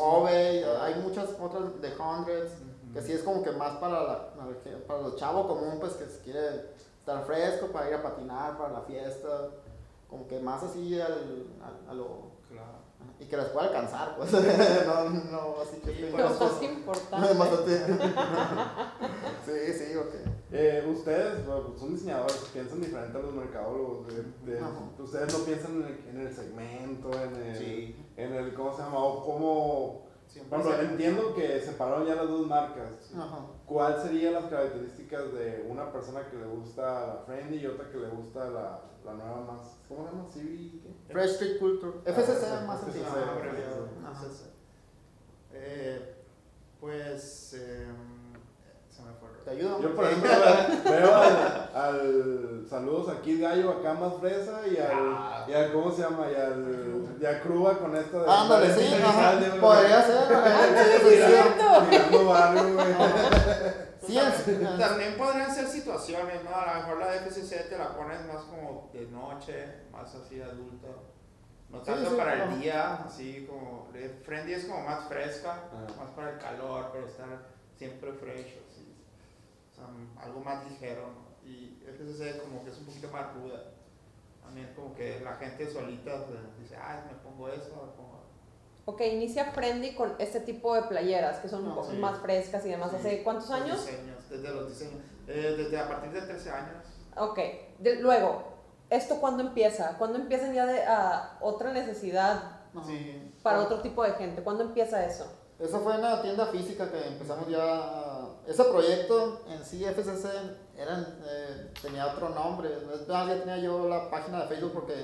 Ove, hay muchas otras de Hundreds, que sí es como que más para, la, para los chavos común, pues que se quiere estar fresco, para ir a patinar, para la fiesta, como que más así al, al- a lo... Claro. Y que les pueda alcanzar, pues, no, no, así que... Sí, Lo más no, importante. bastante. sí, sí, ok. Eh, ustedes bueno, pues, son diseñadores, piensan diferente a los mercadólogos. de- de- ustedes no piensan en el, en el segmento, en el, Sí. En el, ¿cómo se llama? O cómo... Siempre Bueno, entiendo que separaron ya las dos marcas. Ajá. ¿Cuál serían las características de una persona que le gusta la Friendly y otra que le gusta la, la nueva más? ¿Cómo se llama? ¿qué? Fresh Street Culture. FCC Ah, más FCC. sencillo. Ah, abreviado. Ajá. Sí, sí. Eh, pues. em, se me fue. el ¿Te ayudo? Yo, por ejemplo, ve- veo al, al- Saludos a Kid Gallo, acá más fresa y al, Ah. y al. ¿Cómo se llama? Y al. Y a Cruba con esto de. Ándale, sí, de ajá. Podría ser. sí. cierto. Mirando barrio, güey. Sí, es- También podrían ser situaciones, ¿no? A lo mejor la FCC te la pones más como de noche, más así adulto. No tanto sí, para claro. el día, así como. Friendly es como más fresca, más para el calor, para estar siempre fresh, sea, algo más ligero, ¿no? Y FCC como que es un poquito más ruda. También como que la gente solita pues, dice, ah, me pongo eso, me pongo. Ok, inicia Friendly con este tipo de playeras que son un Ah, poco sí. más frescas y demás. Sí, ¿Hace cuántos años? diseños, desde los diseños. Eh, desde a partir de 13 años. Ok, de- luego, ¿esto cuándo empieza? ¿Cuándo empiezan ya de a otra necesidad. Sí. para otro tipo de gente? ¿Cuándo empieza eso? Eso fue en la tienda física que empezamos ya. Ese proyecto en sí, FCC, eran, eh, tenía otro nombre. Ya tenía yo la página de Facebook porque,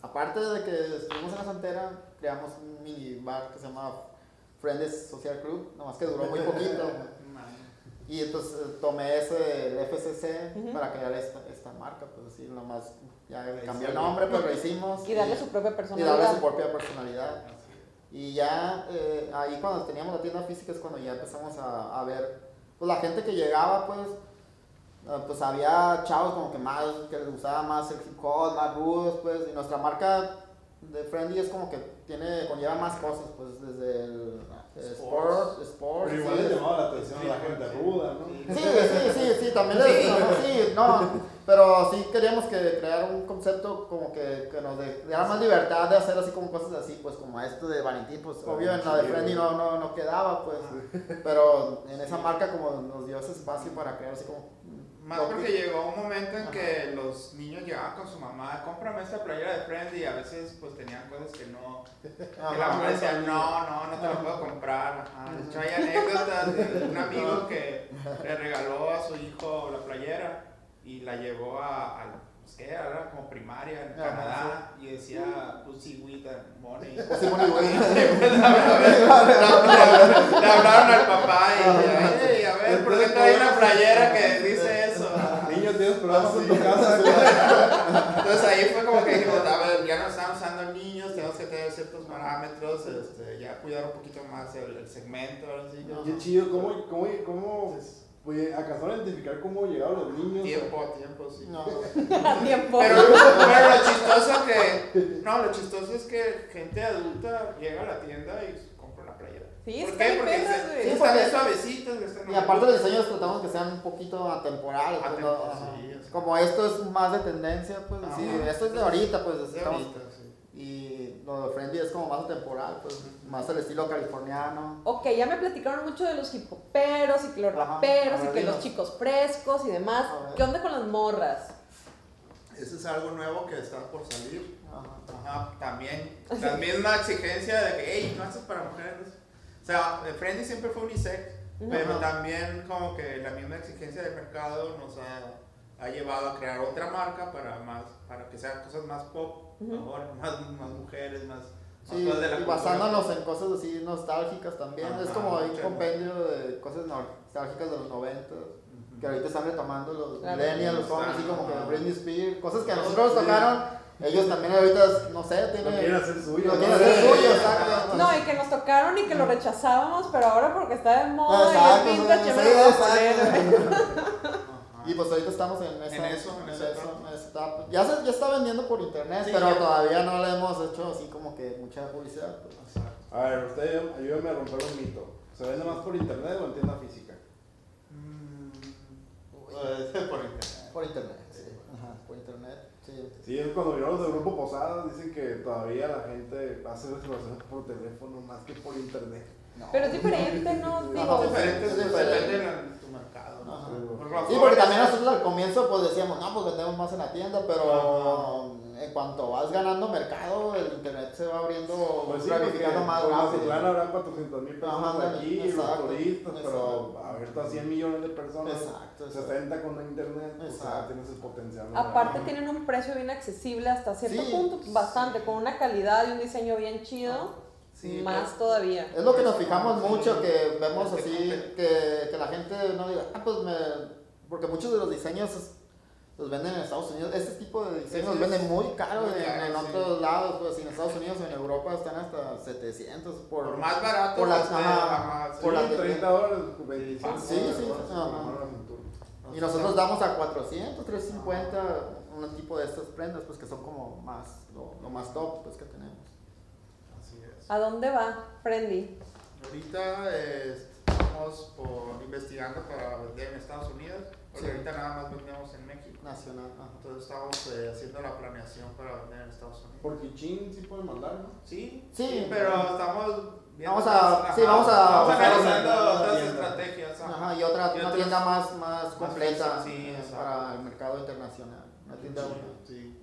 aparte de que estuvimos en la santera, creamos un mini bar que se llama Friends Social Club, nomás que duró muy poquito. Y entonces eh, tomé ese el FCC Ujú. para crear esta, esta marca, pues así, nomás ya Ahí cambió el nombre, pues lo hicimos. Y darle su propia y darle personalidad. su propia personalidad. Y ya eh, ahí cuando teníamos la tienda física es cuando ya empezamos a, a ver, pues la gente que llegaba, pues, eh, pues había chavos como que más, que les gustaba más el hip hop, más rudos, pues, y nuestra marca de Friendly es como que tiene, conlleva más cosas, pues, desde el eh, sport, sport, Pero igual sí. le llamaba la atención a la gente ruda, ¿no? Sí, sí, sí, sí, también les, sí, no, pero sí queríamos que crear un concepto como que, que nos diera más libertad de hacer así como cosas así, pues como esto de Valentín, pues Ah, obvio en la de sí, güey. no, no, no quedaba, pues, pero en esa marca como nos dio ese espacio para crear así como... Más porque que- llegó un momento en Ajá. que los niños llegaban con su mamá, cómprame esta playera de Friendly y a veces pues tenían cosas que no, que Ajá. la mamá decía, no, no, no te la puedo comprar. Ajá. De hecho hay anécdotas de un amigo que le regaló a su hijo la playera y la llevó a, a pues, ¿qué era? Como primaria en Canadá y decía Pussy with money. Muy bueno. Le hablaron al papá y decía, "Ey, a ver, ¿por qué trae una playera que dice en tu casa. Entonces ahí fue como que dijimos, a ver, ya no estamos usando niños, tenemos que tener ciertos parámetros, este, ya cuidar un poquito más el, el segmento, así, No. Qué chido, ¿cómo, cómo, cómo pues, alcanzaron a identificar cómo llegaron los niños? tiempo, tiempo, sí. No, tiempo. Pero, pero lo chistoso que, no, lo chistoso es que gente adulta llega a la tienda y compra con la playera. Sí, ¿Por está qué? bien Porque se- güey. sí, Sí, están porque- suavecitos, están Y aparte los diseños tratamos que sean un poquito atemporales. pues, no- Atempo- ajá. sí. Como esto es más de tendencia, pues Ajá. sí, esto es de ahorita, pues De estamos- ahorita, sí. Y lo de Friendly es como más atemporal, pues más el estilo californiano. Ok, ya me platicaron mucho de los hip hoperos y que los Ajá, raperos y que los chicos frescos y demás. ¿Qué onda con las morras? Ese es algo nuevo que está por salir. Ajá. Ajá, también. La misma exigencia de que, hey, no haces para mujeres. O sea, Friendly siempre fue unisex, pero también como que la misma exigencia del mercado nos ha, ha llevado a crear otra marca para más para que sean cosas más pop, Ujú. ahora, más, más mujeres, más, Sí, cosas de la y basándonos en cosas así nostálgicas también. Ajá, es como hay un compendio de cosas nostálgicas de los 90 Ujú. que ahorita están retomando los millennials, los jóvenes, así como que. Britney Spears, cosas que a nosotros nos tocaron. Ellos también ahorita, no sé, Lo tienen. quieren hacer suyo. Lo ¿no? quieren hacer suyo, exacto. No, y que nos tocaron y que lo rechazábamos, pero ahora porque está de moda Exacto, y es vintage, sí, exacto. Y pues ahorita estamos en esa, En eso, en en esa etapa. Ya, se, ya está vendiendo por internet, Sí, pero ya. todavía no le hemos hecho así como que mucha publicidad. pues. Exacto. A ver, usted ayúdeme a romper un mito. ¿Se vende más por internet o en tienda física? Mm, pues, por internet. Por internet, sí. Ajá, por internet, sí. Sí, es cuando vinieron los de Grupo Posadas, dicen que todavía la gente hace reservaciones por teléfono más que por internet. No. Pero es diferente, ¿no? No, Digo, es diferente, es diferente. depende de tu mercado. ¿no? Sí, porque también nosotros al comienzo pues decíamos, no, pues vendemos más en la tienda, pero en cuanto vas ganando mercado, el internet se va abriendo, Pues sí, ramificando más rápido. Mazatlán habrá 400 mil personas Ajá, aquí, los exacto, turistas, pero abierto a 100 millones de personas, Exacto, exacto. 60 con internet, pues Exacto. ya tienes el potencial. ¿no? aparte tienen un precio bien accesible hasta cierto Sí. punto, bastante, con una calidad y un diseño bien chido, Sí, más pues, todavía. Es lo que nos fijamos mucho, que vemos así, que, que la gente no diga, ah, pues me... Porque muchos de los diseños los venden en Estados Unidos. Este tipo de diseños los venden muy caro muy en, caro, en sí. otros lados, pues en Estados Unidos o en Europa están hasta 700 por... Por más barato, por la- este, ajá, ajá, por Sí, la- 30 dólares, 25 Sí, sí. Y nosotros damos a 400, 350 un tipo de estas prendas, pues que son como más, lo, lo más top pues que tenemos. Así es. ¿A dónde va, Friendly? Ahorita eh, estamos por investigando para vender en Estados Unidos, porque Sí. ahorita nada más vendemos en México. Nacional. ajá. Entonces estamos eh, haciendo la planeación para vender en Estados Unidos. Por Kichín sí pueden mandar, ¿no? Sí, Sí. sí, pero estamos Vamos a- sí, vamos a- vamos analizando otras estrategias. ajá. Y otra Y una otras- tienda más, más completa sí, eh, para el mercado internacional. Una tienda Sí.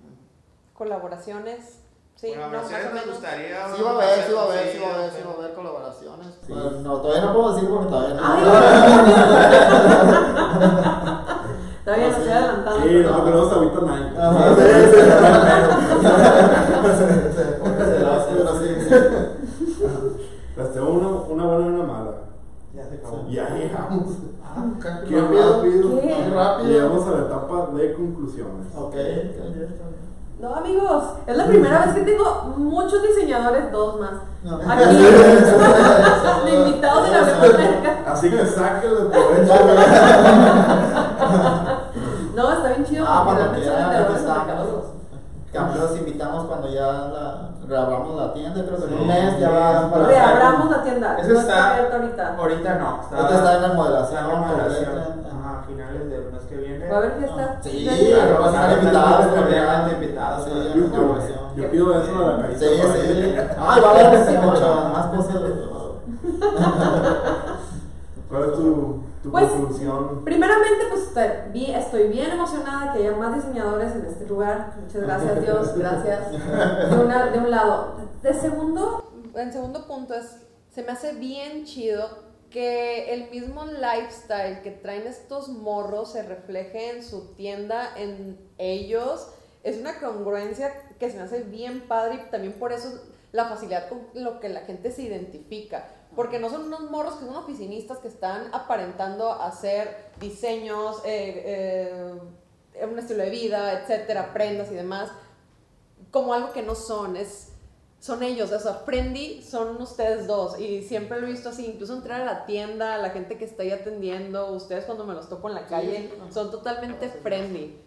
Colaboraciones, sí, no, más Colaboraciones o me menos. gustaría. Sí va a haber, sí va a haber, sí, va a haber, sí. va a haber colaboraciones. Sí. Pues, no, todavía no puedo decir porque todavía no. Está bien, estoy adelantando. Sí, no tenemos ahorita. Ajá, sí, sí, sí. Les tengo una, una buena y una mala. Ya se acabó. Ya llegamos. Ah, qué rápido. ¿Qué? Rápido. Llegamos a la etapa de conclusiones. Ok. No, amigos, es la primera vez que tengo muchos diseñadores, dos más. No. Aquí, de invitados en Hablemos Merca. Así que sáquenle provecho. No, está bien chido. Ah, cuando quieran, los invitamos cuando ya la, reabramos la tienda, creo que en un mes ya va para Reabramos la tienda. Eso no está- está abierta ahorita. Ahorita no. Está, Ahorita está en remodelación, está en remodelación. Ajá, finales viene. Va a haber fiesta. Sí, Sí. claro, van a estar invitados, cordialmente invitados. Yo- pido eso a la carita. Sí, sí. Ay, va a haber mucho más cosas. ¿Cuál es tu, tu Pues, conclusión? Primeramente, pues estoy bien, estoy bien emocionada que haya más diseñadores en este lugar. Muchas gracias, Dios, gracias. De, una- de un lado. De segundo, en segundo punto es, se me hace bien chido que el mismo lifestyle que traen estos morros se refleje en su tienda, en ellos. Es una congruencia que se me hace bien padre y también por eso la facilidad con lo que la gente se identifica. Porque no son unos morros que son oficinistas que están aparentando hacer diseños, eh, eh, un estilo de vida, etcétera, prendas y demás, como algo que no son. Es, son ellos, o sea, Friendly son ustedes dos y siempre lo he visto así, incluso entrar a la tienda, la gente que está ahí atendiendo, ustedes cuando me los topo en la calle, son totalmente friendly.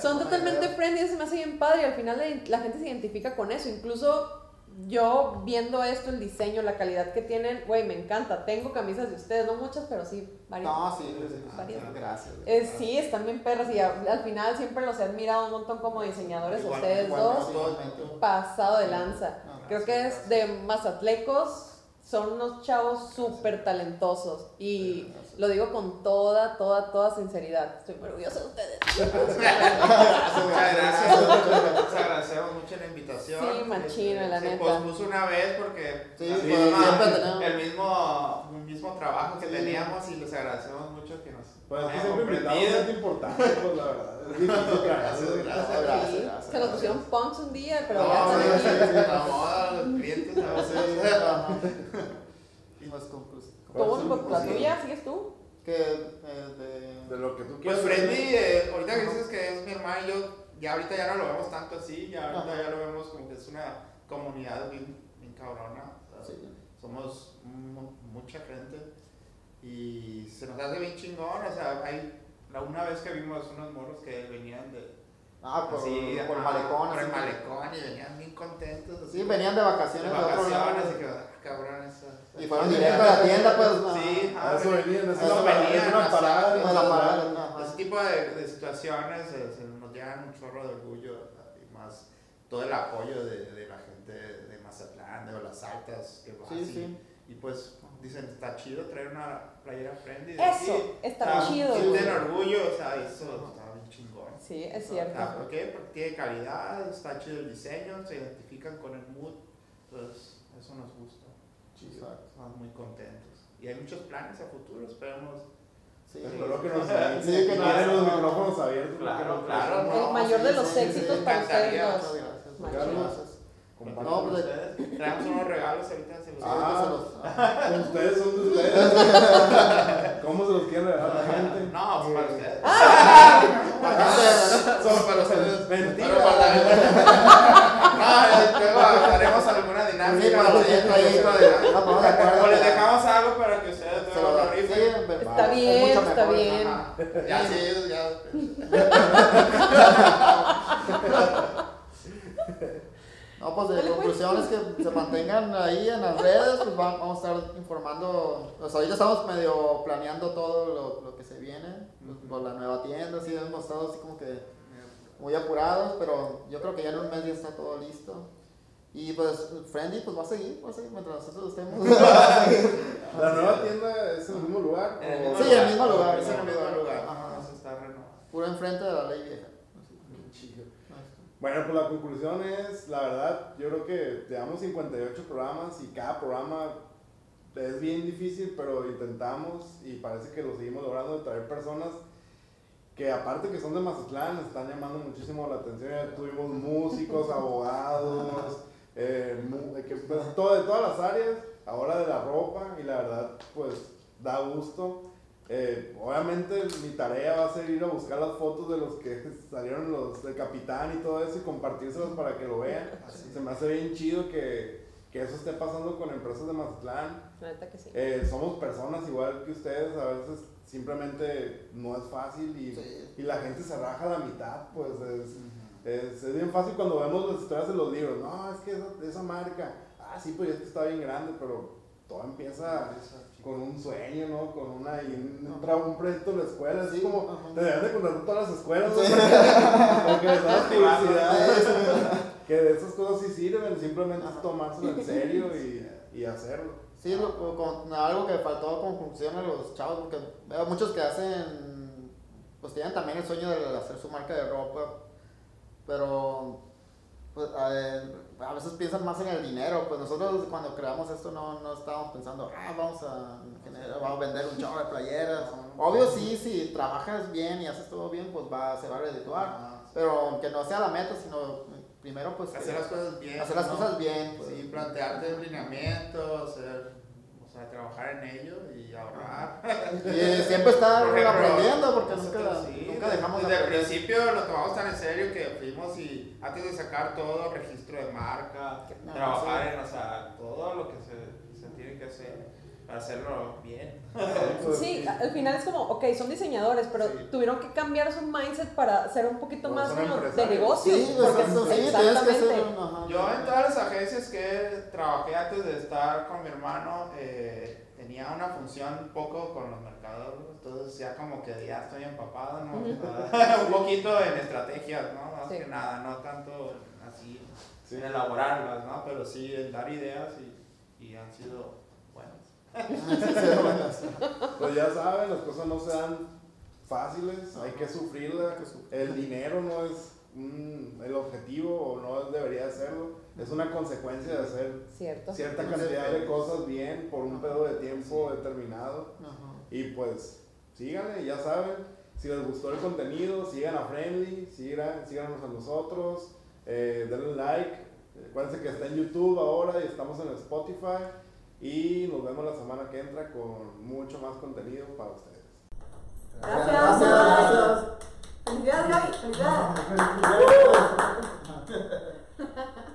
Son totalmente friendly, se me hace bien padre y al final la gente se identifica con eso, incluso yo viendo esto, el diseño, la calidad que tienen, güey, me encanta. Tengo camisas de ustedes, no muchas, pero sí, varias. No, sí, Varias. gracias. Eh, sí, están bien perras y al final siempre los he admirado un montón como diseñadores, Igual- ustedes igual dos, pasado de lanza. No, Creo que es de Mazatlecos, son unos chavos súper talentosos y lo digo con toda, toda, toda sinceridad. Estoy muy orgullosa de ustedes. Muchas gracias. Les agradecemos mucho la invitación. Sí, machino, la se neta. pospuso una vez porque Sí, la pues, el mismo, el mismo trabajo que Sí. teníamos y les agradecemos mucho que nos Pues es que hayan comprendido. es importante, pues la verdad. Se nos pusieron punks un día, pero No, ya están moda, los clientes a veces. ajá. Pues, conclus- ¿Cómo la tuya? ¿Sigues tú? Que eh, De de... lo que tú Pues quieras. Freddy, eh, ahorita que dices que es mi hermano, yo ya ahorita ya no lo vemos tanto así, ya ahorita ya lo vemos como que es una comunidad bien, bien cabrona. o sea, Sí. Somos mu- mucha gente y se nos hace bien chingón, o sea, hay la una vez que vimos unos morros que venían de Ah, por, así, por el ajá, malecón. por el así. malecón y venían bien contentos. así, Sí, venían de de vacaciones de otro lado. vacaciones y que, ah, cabrón, eso. Y fueron directo a la tienda, pues. no. Sí, A eso venían, eso una parada, venían, una parada. No, la parada. Ese tipo de, de situaciones eh, se nos llenan un chorro de orgullo y más todo el apoyo de, de la gente de Mazatlán, de las altas que vas Sí, y, sí. y pues dicen está chido traer una playera friendly. Eso, aquí". está O sea, chido. Sienten orgullo, o sea, eso está bien chingón. Sí, es cierto. sea, ¿Por qué? Porque tiene calidad, está chido el diseño, se identifican con el mood, entonces eso nos gusta. Chido, Exacto. estamos muy contentos. Y hay muchos planes a futuro, esperemos. Sí. Espero que nos Sí, que nos- los micrófonos abiertos. Claro, claro, no, El mayor de sí, los sí, éxitos sí, para ustedes gracias. No, pues, ustedes. Traemos unos regalos ahorita, se los Sí, Ah. se los- ah. Ustedes son de ustedes. ¿Cómo se los quieren regalar a la gente? No, pues para ustedes. Aparte, Solo para ustedes. Mentira. Pero para- No, luego haremos alguna Sí, dinámica. para los de- acuerdo. O les dejamos algo para que ustedes luego lo- sí, rifen. Está es bien, mucho está mejor, bien. Ajá. Ya sí, ya. No, pues de pues. conclusiones que se mantengan ahí en las redes, pues va- vamos a estar informando, pues ahorita estamos medio planeando todo lo, lo que se viene, pues, por la nueva tienda, sí, hemos estado así como que muy apurados, pero yo creo que ya en un mes ya está todo listo. Y pues Friendly pues va a seguir, va a seguir mientras nosotros estemos. ¿La nueva tienda es en el mismo lugar? En el o- mismo Sí, en el mismo lugar, Es sí, en el mismo lugar. Ajá. Vamos a estar renovando. Puro enfrente de la ley vieja. Bueno, pues la conclusión es, la verdad, yo creo que llevamos 58 programas y cada programa es bien difícil, pero intentamos y parece que lo seguimos logrando de traer personas que aparte que son de Mazatlán, están llamando muchísimo la atención. Tuvimos músicos, abogados, eh, de que, pues, todo, de todas las áreas, ahora de la ropa y la verdad, pues da gusto. Eh, obviamente mi tarea va a ser ir a buscar las fotos de los que salieron los del capitán y todo eso y compartírselas para que lo vean. Se me hace bien chido que, que eso esté pasando con empresas de Mazatlán. La neta que sí. Eh, somos personas igual que ustedes, a veces simplemente no es fácil y, Sí. y la gente se raja a la mitad, pues es, es, es bien fácil cuando vemos las historias de los libros, no, es que esa, esa marca, ah, sí, pues es que está bien grande, pero todo empieza con un sueño, ¿no? Con una, y un, un, proyecto en la escuela, así Sí, como, ajá. te deberían de contratar todas las escuelas, ¿no? Porque les dan publicidad, que de esas cosas sí sirven, simplemente es tomárselo en serio y, y hacerlo. Sí, lo- con- algo que faltó con conclusión a los chavos, porque veo muchos que hacen, pues tienen también el sueño de hacer su marca de ropa, pero pues, eh, a veces piensan más en el dinero, pues nosotros cuando creamos esto no, no estábamos pensando, ah, vamos a, generar- vamos a vender un chorro de playeras. Obvio sí, si trabajas bien y haces todo bien, pues va, se va a redituar, Ajá. pero que no sea la meta, sino primero pues Hacer las cosas bien. hacer las ¿no? cosas bien. pues. Sí, plantearte un lineamiento, hacer, o sea, trabajar en ello y ahorrar. Y siempre ejemplo, aprendiendo porque nunca, sí, nunca dejamos de Desde el principio lo tomamos tan en serio que fuimos y antes de sacar todo, registro de marca, No, trabajar en, o sea, todo lo que se, se tiene que hacer. para hacerlo bien. Sí, al final es como, ok, son diseñadores, pero Sí. tuvieron que cambiar su mindset para ser un poquito No, más de negocios. Sí, porque- exacto, sí, que exactamente. ajá. Yo en todas las agencias que trabajé antes de estar con mi hermano eh, tenía una función poco con los mercados, entonces ya como que ya estoy empapado, ¿no? un poquito en estrategias, ¿no? Más Sí. que nada, no tanto así Sí. en elaborarlas, ¿no? Pero sí en dar ideas y, y han sido buenas. Pues ya saben, las cosas no se dan fáciles, hay que sufrirla. El dinero no es el objetivo o no debería de serlo, es una consecuencia de hacer Cierto. cierta cantidad de cosas bien por un pedo de tiempo determinado. Ajá. Y pues síganle, ya saben, si les gustó el contenido, sigan a Friendly, sigan, síganos a nosotros, eh, denle like. Acuérdense que está en YouTube ahora y estamos en Spotify. Y nos vemos la semana que entra con mucho más contenido para ustedes. Gracias. Gracias. Felicidades, Gaby. Felicidades. Gracias.